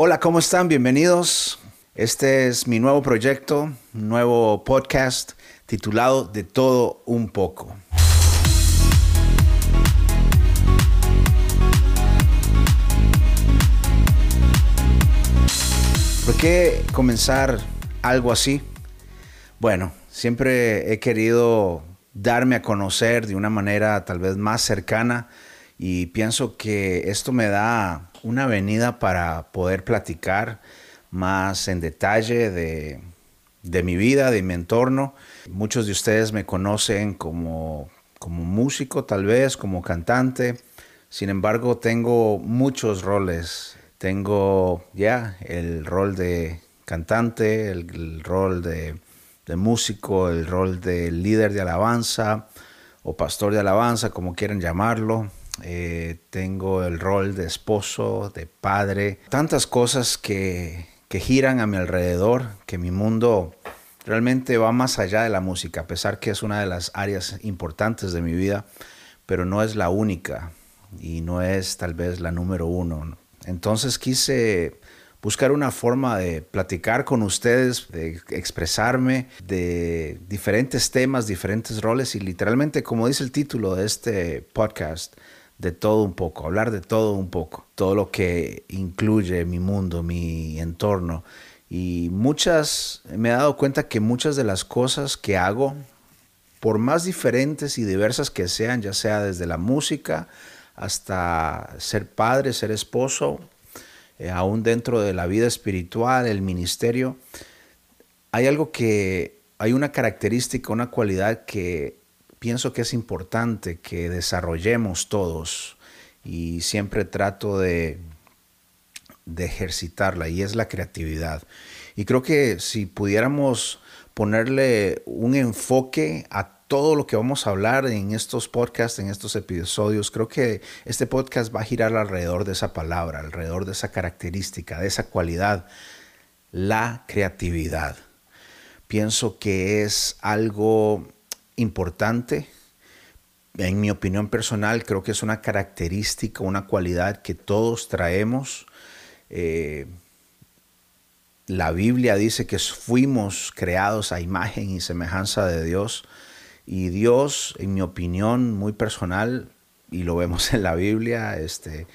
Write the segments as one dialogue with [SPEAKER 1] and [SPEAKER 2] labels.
[SPEAKER 1] Hola, ¿cómo están? Bienvenidos. Este es mi nuevo proyecto, nuevo podcast titulado De todo un poco. ¿Por qué comenzar algo así? Bueno, siempre he querido darme a conocer de una manera tal vez más cercana y pienso que esto me da una avenida para poder platicar más en detalle de, mi vida, de mi entorno. Muchos de ustedes me conocen como, como músico tal vez, como cantante. Sin embargo, tengo muchos roles. Tengo ya el rol de cantante, el, rol de, de, músico, el rol de líder de alabanza o pastor de alabanza, como quieran llamarlo. Eh, tengo el rol de esposo, de padre, tantas cosas que, que giran a mi alrededor, que mi mundo realmente va más allá de la música, a pesar que es una de las áreas importantes de mi vida, pero no es la única y no es tal vez la número uno. Entonces quise buscar una forma de platicar con ustedes, de expresarme de diferentes temas, diferentes roles y literalmente, como dice el título de este podcast, de todo un poco, hablar de todo un poco, todo lo que incluye mi mundo, mi entorno. Y muchas, me he dado cuenta que muchas de las cosas que hago, por más diferentes y diversas que sean, ya sea desde la música hasta ser padre, ser esposo, eh, aún dentro de la vida espiritual, el ministerio, hay algo que, hay una característica, una cualidad que pienso que es importante que desarrollemos todos y siempre trato de, ejercitarla y es la creatividad. Y creo que si pudiéramos ponerle un enfoque a todo lo que vamos a hablar en estos podcasts, en estos episodios, creo que este podcast va a girar alrededor de esa palabra, alrededor de esa característica, de esa cualidad, la creatividad. Pienso que es algo importante. En mi opinión personal, creo que es una característica, una cualidad que todos traemos. Eh, la Biblia dice que fuimos creados a imagen y semejanza de Dios. Y Dios, en mi opinión muy personal, y lo vemos en la Biblia, este,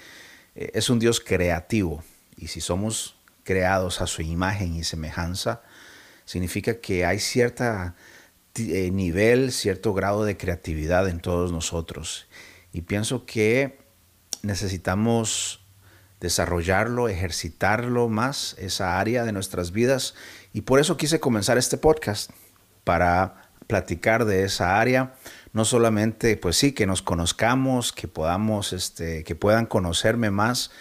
[SPEAKER 1] eh, es un Dios creativo. Y si somos creados a su imagen y semejanza, significa que hay cierta eh, nivel, cierto grado de creatividad en todos nosotros. Y pienso que necesitamos desarrollarlo, ejercitarlo más, esa área de nuestras vidas. Y por eso quise comenzar este podcast, para platicar de esa área. No solamente, pues sí, que nos conozcamos, que podamos, este, que puedan conocerme más,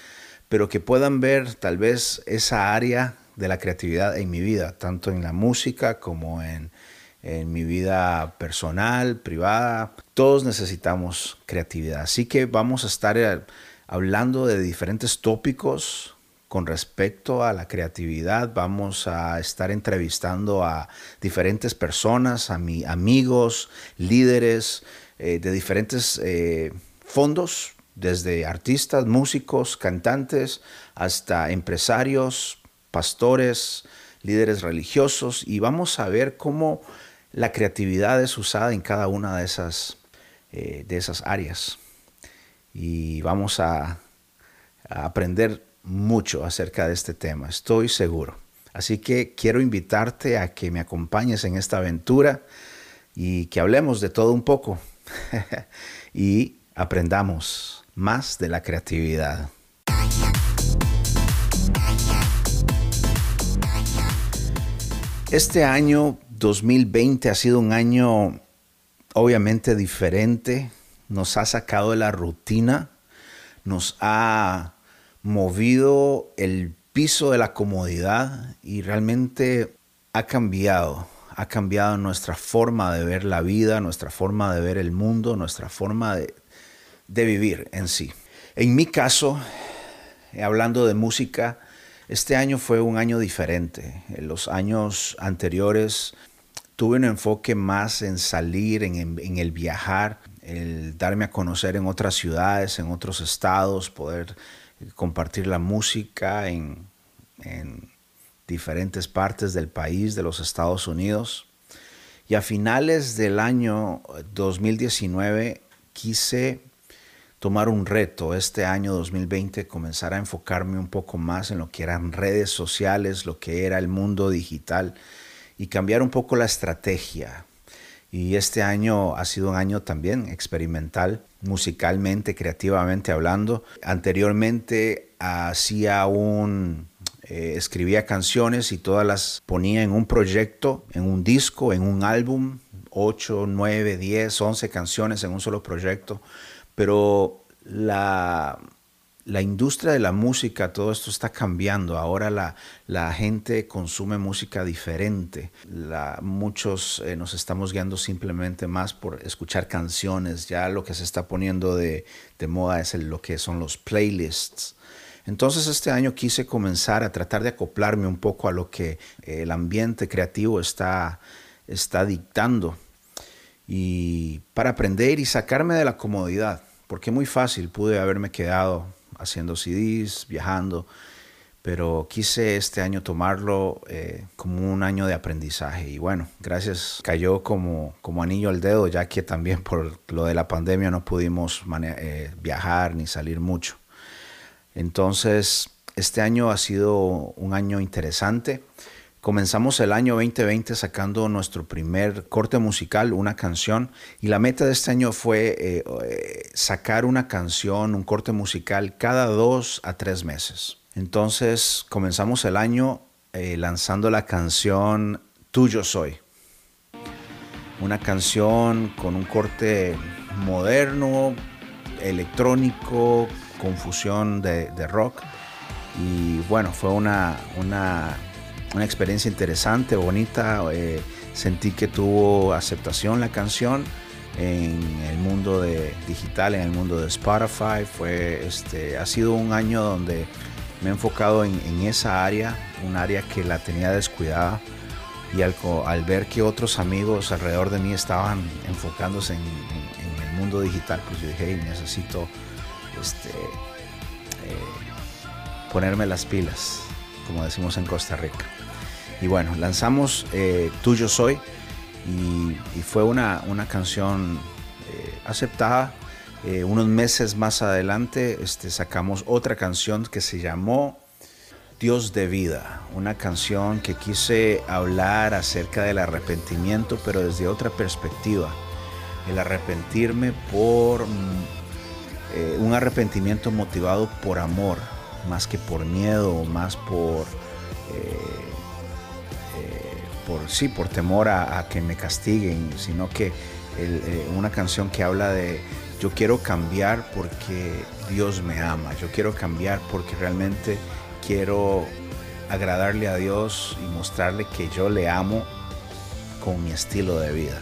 [SPEAKER 1] pero que puedan ver tal vez esa área de la creatividad en mi vida, tanto en la música como en en mi vida personal, privada. Todos necesitamos creatividad. Así que vamos a estar eh, hablando de diferentes tópicos con respecto a la creatividad. Vamos a estar entrevistando a diferentes personas, a mis amigos, líderes eh, de diferentes eh, fondos, desde artistas, músicos, cantantes, hasta empresarios, pastores, líderes religiosos. Y vamos a ver cómo la creatividad es usada en cada una de esas, eh, de esas áreas. Y vamos a, a aprender mucho acerca de este tema, estoy seguro. Así que quiero invitarte a que me acompañes en esta aventura y que hablemos de todo un poco y aprendamos más de la creatividad. Este año 2020 ha sido un año obviamente diferente, nos ha sacado de la rutina, nos ha movido el piso de la comodidad y realmente ha cambiado, ha cambiado nuestra forma de ver la vida, nuestra forma de ver el mundo, nuestra forma de, vivir en sí. En mi caso, hablando de música, este año fue un año diferente. En los años anteriores tuve un enfoque más en salir, en, el viajar, el darme a conocer en otras ciudades, en otros estados, poder compartir la música en, en diferentes partes del país de los Estados Unidos. Y a finales del año 2019 quise tomar un reto este año 2020, comenzar a enfocarme un poco más en lo que eran redes sociales, lo que era el mundo digital y cambiar un poco la estrategia. Y este año ha sido un año también experimental, musicalmente, creativamente hablando. Anteriormente hacía un, eh, escribía canciones y todas las ponía en un proyecto, en un disco, en un álbum, 8, 9, 10, 11 canciones en un solo proyecto pero la, industria de la música, todo esto está cambiando. Ahora la, gente consume música diferente. muchos eh, nos estamos guiando simplemente más por escuchar canciones. Ya lo que se está poniendo de, moda es lo que son los playlists. Entonces este año quise comenzar a tratar de acoplarme un poco a lo que el ambiente creativo está, está dictando y para aprender y sacarme de la comodidad, porque muy fácil pude haberme quedado haciendo CDs, viajando, pero quise este año tomarlo eh, como un año de aprendizaje y bueno, gracias, cayó como, como anillo al dedo, ya que también por lo de la pandemia no pudimos eh, viajar ni salir mucho. Entonces, este año ha sido un año interesante. Comenzamos el año 2020 sacando nuestro primer corte musical, una canción, y la meta de este año fue eh, eh, sacar una canción, un corte musical cada dos a tres meses. Entonces comenzamos el año eh, lanzando la canción Tuyo Soy, una canción con un corte moderno, electrónico, confusión de, de rock, y bueno, fue una, una una experiencia interesante, bonita. Eh, sentí que tuvo aceptación la canción en el mundo de digital, en el mundo de Spotify. Fue, este, ha sido un año donde me he enfocado en, esa área, un área que la tenía descuidada. Y al, ver que otros amigos alrededor de mí estaban enfocándose en, el mundo digital, pues yo dije, necesito este, eh, ponerme las pilas, como decimos en Costa Rica. Y bueno, lanzamos eh, Tuyo Soy y, fue una, canción eh, aceptada. Eh, unos meses más adelante este, sacamos otra canción que se llamó Dios de vida, una canción que quise hablar acerca del arrepentimiento, pero desde otra perspectiva. El arrepentirme por un arrepentimiento motivado por amor, más que por miedo, más por sí, por temor a, que me castiguen, sino que eh, una canción que habla de yo quiero cambiar porque Dios me ama, yo quiero cambiar porque realmente quiero agradarle a Dios y mostrarle que yo le amo con mi estilo de vida.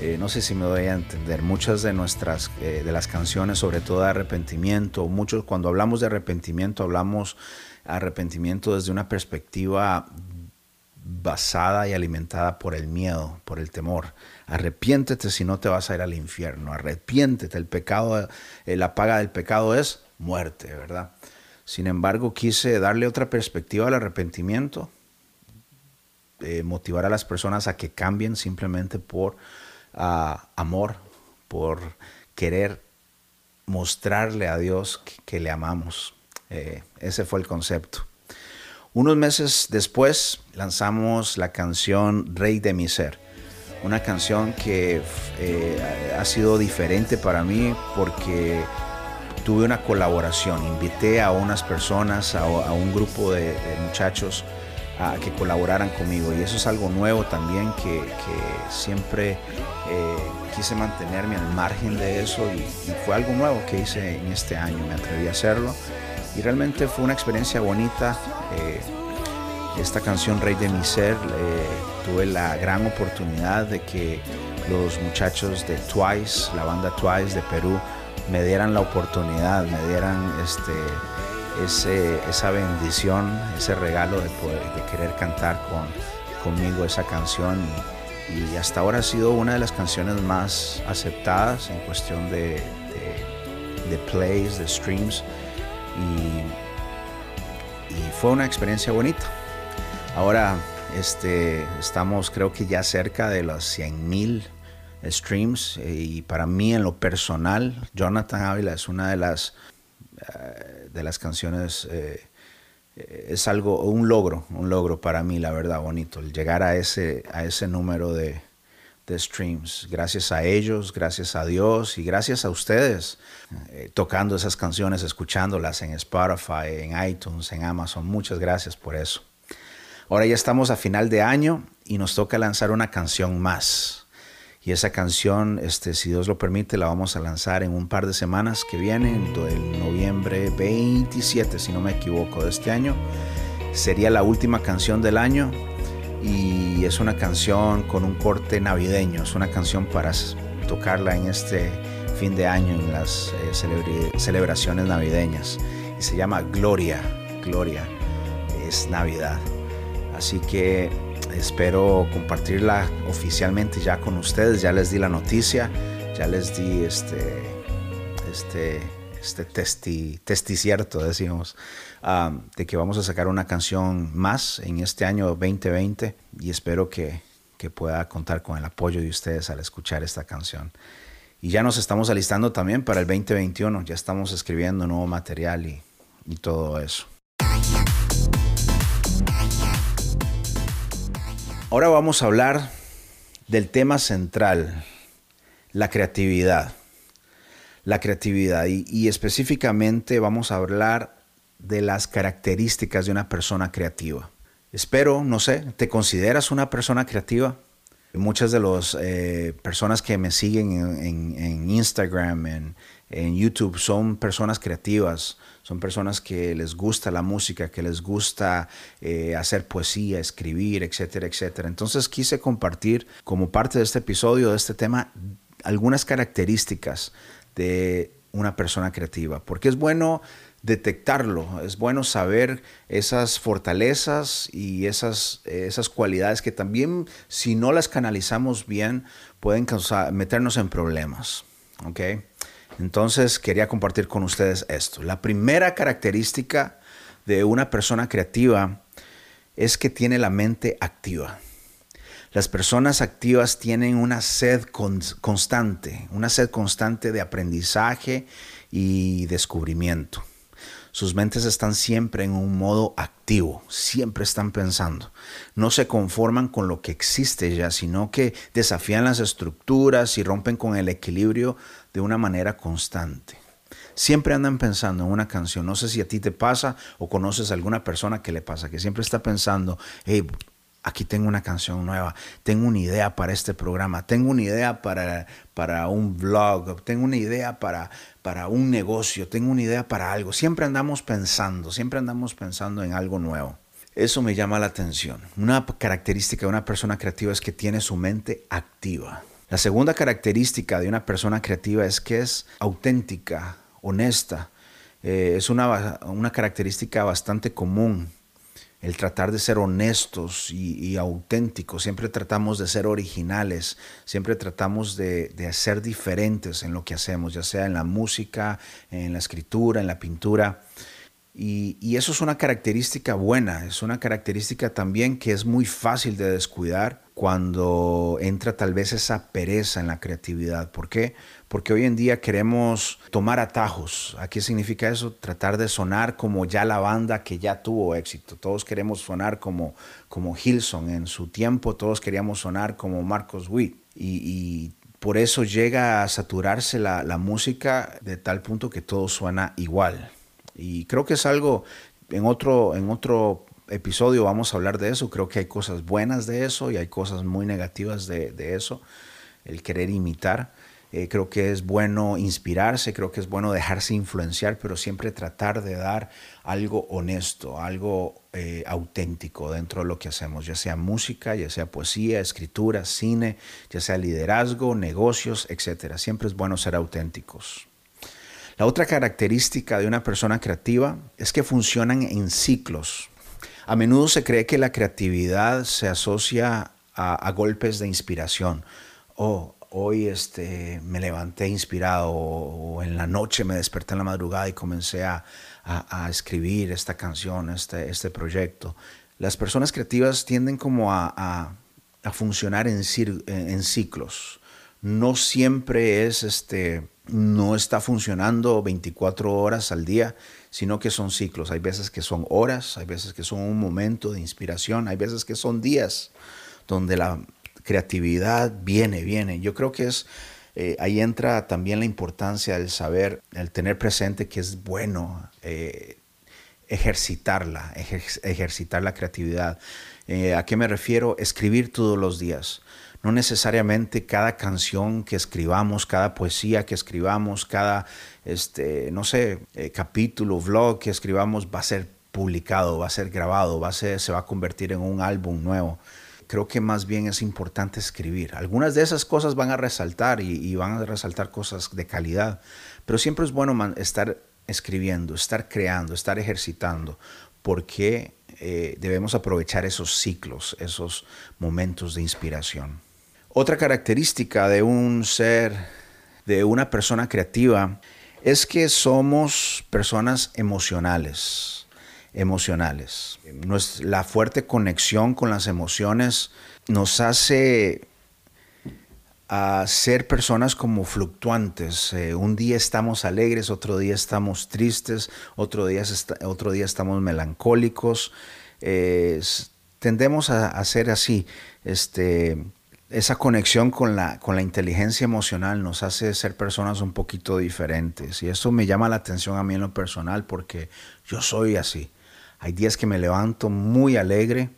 [SPEAKER 1] Eh, no sé si me voy a entender, muchas de nuestras, eh, de las canciones, sobre todo de arrepentimiento, muchos, cuando hablamos de arrepentimiento, hablamos arrepentimiento desde una perspectiva basada y alimentada por el miedo, por el temor. Arrepiéntete si no te vas a ir al infierno. Arrepiéntete. El pecado, eh, la paga del pecado es muerte, ¿verdad? Sin embargo, quise darle otra perspectiva al arrepentimiento, eh, motivar a las personas a que cambien simplemente por ah, amor, por querer mostrarle a Dios que, le amamos. Eh, ese fue el concepto. Unos meses después lanzamos la canción Rey de mi Ser, una canción que eh, ha sido diferente para mí porque tuve una colaboración, invité a unas personas, a, un grupo de, muchachos a que colaboraran conmigo. Y eso es algo nuevo también que, siempre eh, quise mantenerme al margen de eso y, fue algo nuevo que hice en este año, me atreví a hacerlo y realmente fue una experiencia bonita. Eh, esta canción Rey de mi Ser, tuve la gran oportunidad de que los muchachos de Twice, la banda Twice de Perú, me dieran la oportunidad, me dieran este, ese, esa bendición, ese regalo de, poder, de querer cantar con, conmigo esa canción. Y, hasta ahora ha sido una de las canciones más aceptadas en cuestión de, de, de plays, de streams. Y fue una experiencia bonita. Ahora este, estamos creo que ya cerca de los 100 mil streams eh, y para mí en lo personal Jonathan Ávila es una de las, eh, de las canciones, eh, es algo, un logro, un logro para mí la verdad bonito, el llegar a ese, a ese número de, de streams. Gracias a ellos, gracias a Dios y gracias a ustedes tocando esas canciones, escuchándolas en Spotify, en iTunes, en Amazon. Muchas gracias por eso. Ahora ya estamos a final de año y nos toca lanzar una canción más. Y esa canción, este, si Dios lo permite, la vamos a lanzar en un par de semanas que vienen, el noviembre 27, si no me equivoco, de este año. Sería la última canción del año y es una canción con un corte navideño, es una canción para tocarla en este fin de año, en las eh, celebraciones navideñas. Y se llama Gloria, Gloria, es Navidad. Así que espero compartirla oficialmente ya con ustedes. Ya les di la noticia, ya les di este, este, este testi, testi cierto, decimos, um, de que vamos a sacar una canción más en este año 2020 y espero que, que pueda contar con el apoyo de ustedes al escuchar esta canción. Y ya nos estamos alistando también para el 2021, ya estamos escribiendo nuevo material y, y todo eso. Ahora vamos a hablar del tema central, la creatividad. La creatividad y, específicamente vamos a hablar de las características de una persona creativa. Espero, no sé, ¿te consideras una persona creativa? Muchas de las eh, personas que me siguen en, Instagram, en, YouTube, son personas creativas, son personas que les gusta la música, que les gusta eh, hacer poesía, escribir, etcétera, etcétera. Entonces quise compartir como parte de este episodio, de este tema, algunas características de una persona creativa, porque es bueno detectarlo, es bueno saber esas fortalezas y esas, esas cualidades que también si no las canalizamos bien pueden causar, meternos en problemas. ¿okay? Entonces quería compartir con ustedes esto. La primera característica de una persona creativa es que tiene la mente activa. Las personas activas tienen una sed constante, una sed constante de aprendizaje y descubrimiento. Sus mentes están siempre en un modo activo, siempre están pensando. No se conforman con lo que existe ya, sino que desafían las estructuras y rompen con el equilibrio de una manera constante. Siempre andan pensando en una canción. No sé si a ti te pasa o conoces a alguna persona que le pasa, que siempre está pensando, hey, aquí tengo una canción nueva, tengo una idea para este programa, tengo una idea para, para un vlog, tengo una idea para, para un negocio, tengo una idea para algo. Siempre andamos pensando, siempre andamos pensando en algo nuevo. Eso me llama la atención. Una característica de una persona creativa es que tiene su mente activa. La segunda característica de una persona creativa es que es auténtica, honesta. Eh, es una, una característica bastante común el tratar de ser honestos y, auténticos, siempre tratamos de ser originales, siempre tratamos de, ser diferentes en lo que hacemos, ya sea en la música, en la escritura, en la pintura. y, eso es una característica buena, es una característica también que es muy fácil de descuidar cuando entra tal vez esa pereza en la creatividad. ¿Por qué? Porque hoy en día queremos tomar atajos. ¿A qué significa eso? Tratar de sonar como ya la banda que ya tuvo éxito. Todos queremos sonar como, como Hilson en su tiempo, todos queríamos sonar como Marcos Witt. Y, por eso llega a saturarse la, la música de tal punto que todo suena igual. Y creo que es algo en otro, en otro episodio vamos a hablar de eso. Creo que hay cosas buenas de eso y hay cosas muy negativas de, eso. El querer imitar. Eh, creo que es bueno inspirarse, creo que es bueno dejarse influenciar, pero siempre tratar de dar algo honesto, algo eh, auténtico dentro de lo que hacemos, ya sea música, ya sea poesía, escritura, cine, ya sea liderazgo, negocios, etc. Siempre es bueno ser auténticos. La otra característica de una persona creativa es que funcionan en ciclos. A menudo se cree que la creatividad se asocia a, golpes de inspiración. Oh, hoy este, me levanté inspirado o, en la noche me desperté en la madrugada y comencé a, a, escribir esta canción, este, este proyecto. Las personas creativas tienden como a, funcionar en, en, ciclos. No siempre es este, no está funcionando 24 horas al día, sino que son ciclos. Hay veces que son horas, hay veces que son un momento de inspiración, hay veces que son días donde la creatividad viene, viene. Yo creo que es eh, ahí entra también la importancia del saber, el tener presente que es bueno eh, ejercitarla, ejercitar la creatividad. Eh, ¿A qué me refiero? Escribir todos los días. No necesariamente cada canción que escribamos, cada poesía que escribamos, cada, este, no sé, capítulo, vlog que escribamos va a ser publicado, va a ser grabado, va a ser, se va a convertir en un álbum nuevo creo que más bien es importante escribir. Algunas de esas cosas van a resaltar y, van a resaltar cosas de calidad, pero siempre es bueno estar escribiendo, estar creando, estar ejercitando, porque eh, debemos aprovechar esos ciclos, esos momentos de inspiración. Otra característica de un ser, de una persona creativa, es que somos personas emocionales emocionales. La fuerte conexión con las emociones nos hace a ser personas como fluctuantes. Eh, un día estamos alegres, otro día estamos tristes, otro día, otro día estamos melancólicos. tendemos a, ser así. Este, esa conexión con la, con la inteligencia emocional nos hace ser personas un poquito diferentes. Y eso me llama la atención a mí en lo personal porque yo soy así. Hay días que me levanto muy alegre,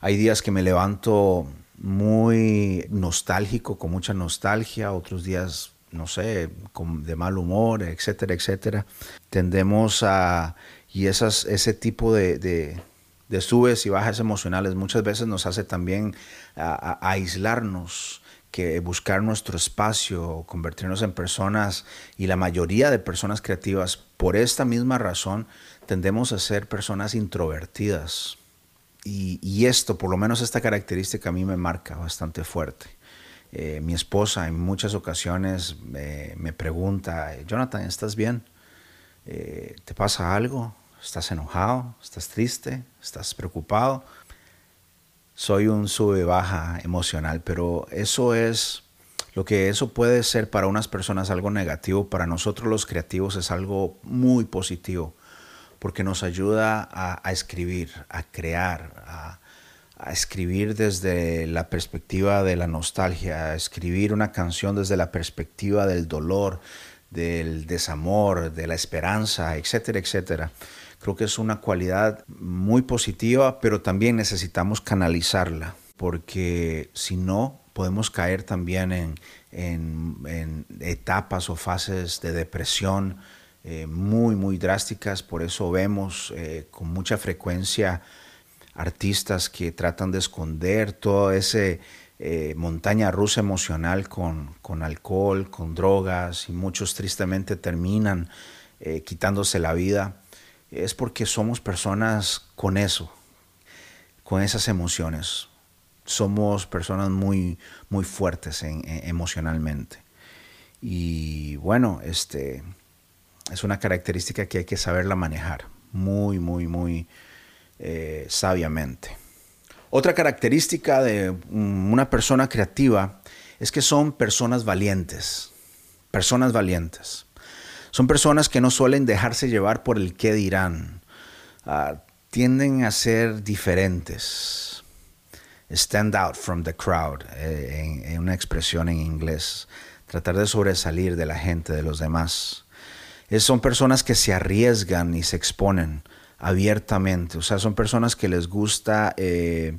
[SPEAKER 1] hay días que me levanto muy nostálgico, con mucha nostalgia, otros días, no sé, de mal humor, etcétera, etcétera. Tendemos a, y esas, ese tipo de, de, subes y bajas emocionales muchas veces nos hace también aislarnos, que buscar nuestro espacio, convertirnos en personas, y la mayoría de personas creativas, por esta misma razón, tendemos a ser personas introvertidas. Y, esto, por lo menos esta característica a mí me marca bastante fuerte. Eh, mi esposa en muchas ocasiones me pregunta, Jonathan, ¿estás bien? Eh, ¿Te pasa algo? ¿Estás enojado? ¿Estás triste? ¿Estás preocupado? Soy un sube-baja emocional, pero eso es lo que eso puede ser para unas personas algo negativo, para nosotros los creativos es algo muy positivo porque nos ayuda a, escribir, a crear, a, escribir desde la perspectiva de la nostalgia, a escribir una canción desde la perspectiva del dolor, del desamor, de la esperanza, etcétera, etcétera. Creo que es una cualidad muy positiva, pero también necesitamos canalizarla, porque si no, podemos caer también en, en etapas o fases de depresión, eh, muy, muy drásticas. Por eso vemos eh, con mucha frecuencia artistas que tratan de esconder toda esa eh, montaña rusa emocional con, con, alcohol, con drogas, y muchos tristemente terminan quitándose la vida. Es porque somos personas con eso, con esas emociones. Somos personas muy, muy fuertes emocionalmente. Y bueno, este, es una característica que hay que saberla manejar muy, muy, muy eh, sabiamente. Otra característica de una persona creativa es que son personas valientes, personas valientes. Son personas que no suelen dejarse llevar por el qué dirán, ah, tienden a ser diferentes. Stand out from the crowd, eh, en una expresión en inglés. Tratar de sobresalir de la gente, de los demás son personas que se arriesgan y se exponen abiertamente. O sea, son personas que les gusta eh,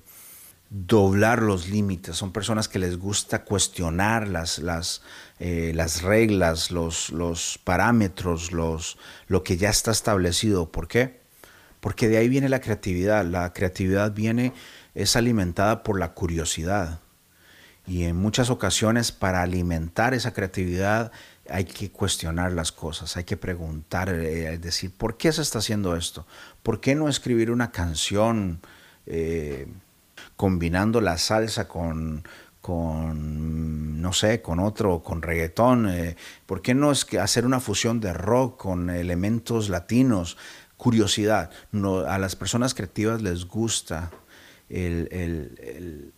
[SPEAKER 1] doblar los límites, son personas que les gusta cuestionar las, las, eh, las reglas, los, los parámetros, los, lo que ya está establecido. ¿Por qué? Porque de ahí viene la creatividad. La creatividad viene, es alimentada por la curiosidad. Y en muchas ocasiones para alimentar esa creatividad hay que cuestionar las cosas, hay que preguntar, eh, decir, ¿por qué se está haciendo esto? ¿Por qué no escribir una canción combinando la salsa con, con no sé, con otro, con reggaetón. Eh, ¿Por qué no es que hacer una fusión de rock con elementos latinos? Curiosidad. A las personas creativas les gusta el,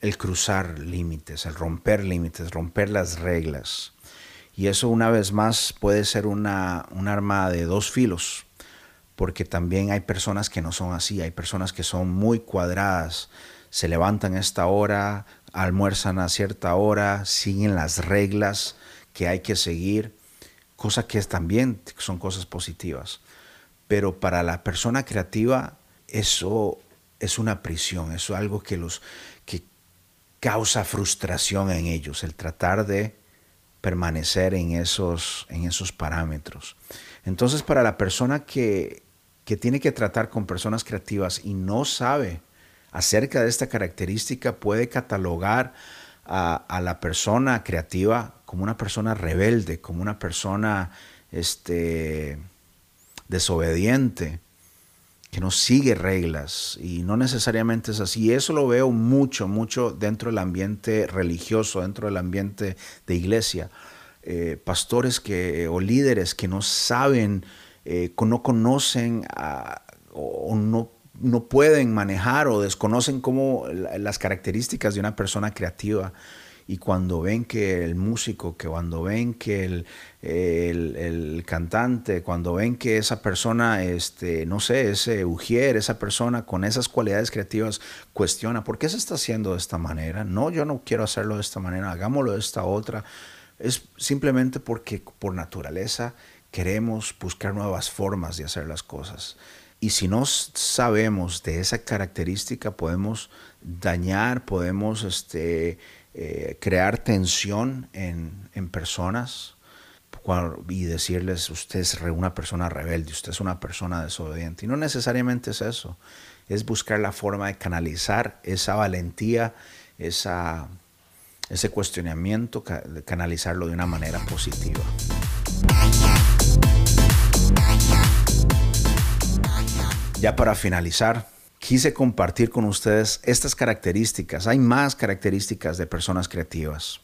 [SPEAKER 1] el cruzar límites, el romper límites, romper las reglas. Y eso una vez más puede ser una, un arma de dos filos, porque también hay personas que no son así, hay personas que son muy cuadradas, se levantan a esta hora, almuerzan a cierta hora, siguen las reglas que hay que seguir, cosas que también son cosas positivas. Pero para la persona creativa eso es una prisión, eso es algo que los que causa frustración en ellos, el tratar de permanecer en esos, en esos parámetros. Entonces, para la persona que, que tiene que tratar con personas creativas y no sabe acerca de esta característica, puede catalogar a, a, la persona creativa como una persona rebelde, como una persona este, desobediente, que no sigue reglas y no necesariamente es así. Eso lo veo mucho, mucho dentro del ambiente religioso, dentro del ambiente de iglesia. Eh, pastores que, o líderes que no saben, eh, no conocen o no, no, pueden manejar o desconocen cómo las características de una persona creativa y cuando ven que el músico, que cuando ven que el, el, cantante, cuando ven que esa persona, este, no sé, ese ujier, esa persona con esas cualidades creativas cuestiona, ¿por qué se está haciendo de esta manera? No, yo no quiero hacerlo de esta manera, hagámoslo de esta otra. Es simplemente porque por naturaleza queremos buscar nuevas formas de hacer las cosas. Y si no sabemos de esa característica, podemos dañar, podemos este, eh, crear tensión en, en personas y decirles, usted es una persona rebelde, usted es una persona desobediente. Y no necesariamente es eso, es buscar la forma de canalizar esa valentía, esa, ese cuestionamiento, canalizarlo de una manera positiva. Ya para finalizar, quise compartir con ustedes estas características. Hay más características de personas creativas.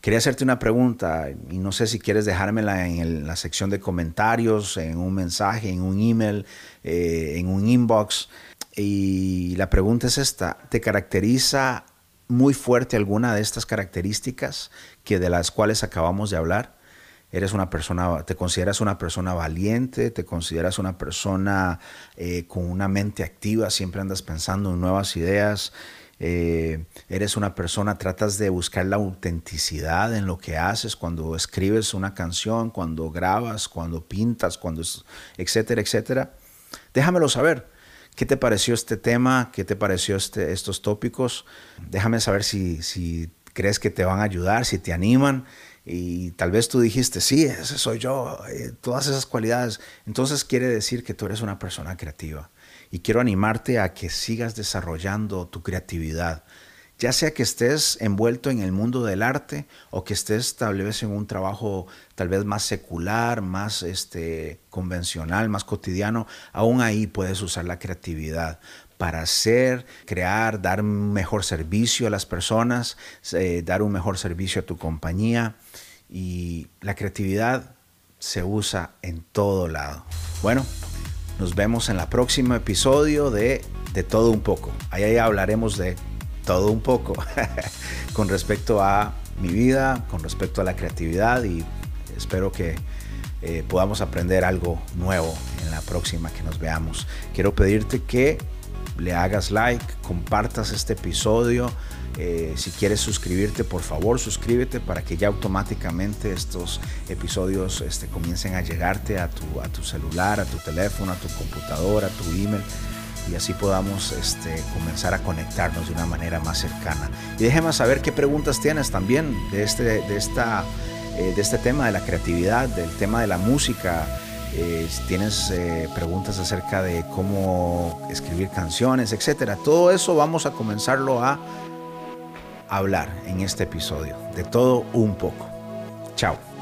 [SPEAKER 1] Quería hacerte una pregunta y no sé si quieres dejármela en la sección de comentarios, en un mensaje, en un email, eh, en un inbox. Y la pregunta es esta, ¿te caracteriza muy fuerte alguna de estas características que de las cuales acabamos de hablar? Eres una persona, te consideras una persona valiente, te consideras una persona eh, con una mente activa, siempre andas pensando en nuevas ideas, eh, eres una persona, tratas de buscar la autenticidad en lo que haces cuando escribes una canción, cuando grabas, cuando pintas, cuando etcétera, etcétera. Déjamelo saber. ¿Qué te pareció este tema? ¿Qué te pareció este, estos tópicos? Déjame saber si, si crees que te van a ayudar, si te animan y tal vez tú dijiste, sí, ese soy yo, eh, todas esas cualidades. Entonces quiere decir que tú eres una persona creativa. Y quiero animarte a que sigas desarrollando tu creatividad. Ya sea que estés envuelto en el mundo del arte o que estés tal vez en un trabajo tal vez más secular, más este, convencional, más cotidiano, aún ahí puedes usar la creatividad para hacer, crear, dar mejor servicio a las personas, eh, dar un mejor servicio a tu compañía. Y la creatividad se usa en todo lado. Bueno, nos vemos en el próximo episodio de De todo un poco. Ahí hablaremos de todo un poco con respecto a mi vida, con respecto a la creatividad y espero que eh, podamos aprender algo nuevo en la próxima que nos veamos. Quiero pedirte que le hagas like, compartas este episodio. Eh, si quieres suscribirte, por favor, suscríbete para que ya automáticamente estos episodios este, comiencen a llegarte a tu, celular, a tu teléfono, a tu computadora, a tu email y así podamos este, comenzar a conectarnos de una manera más cercana. Y déjame saber qué preguntas tienes también de este, eh, de este tema de la creatividad, del tema de la música eh, si tienes eh, preguntas acerca de cómo escribir canciones, etcétera. Todo eso vamos a comenzarlo a hablar en este episodio. De todo un poco. Chao.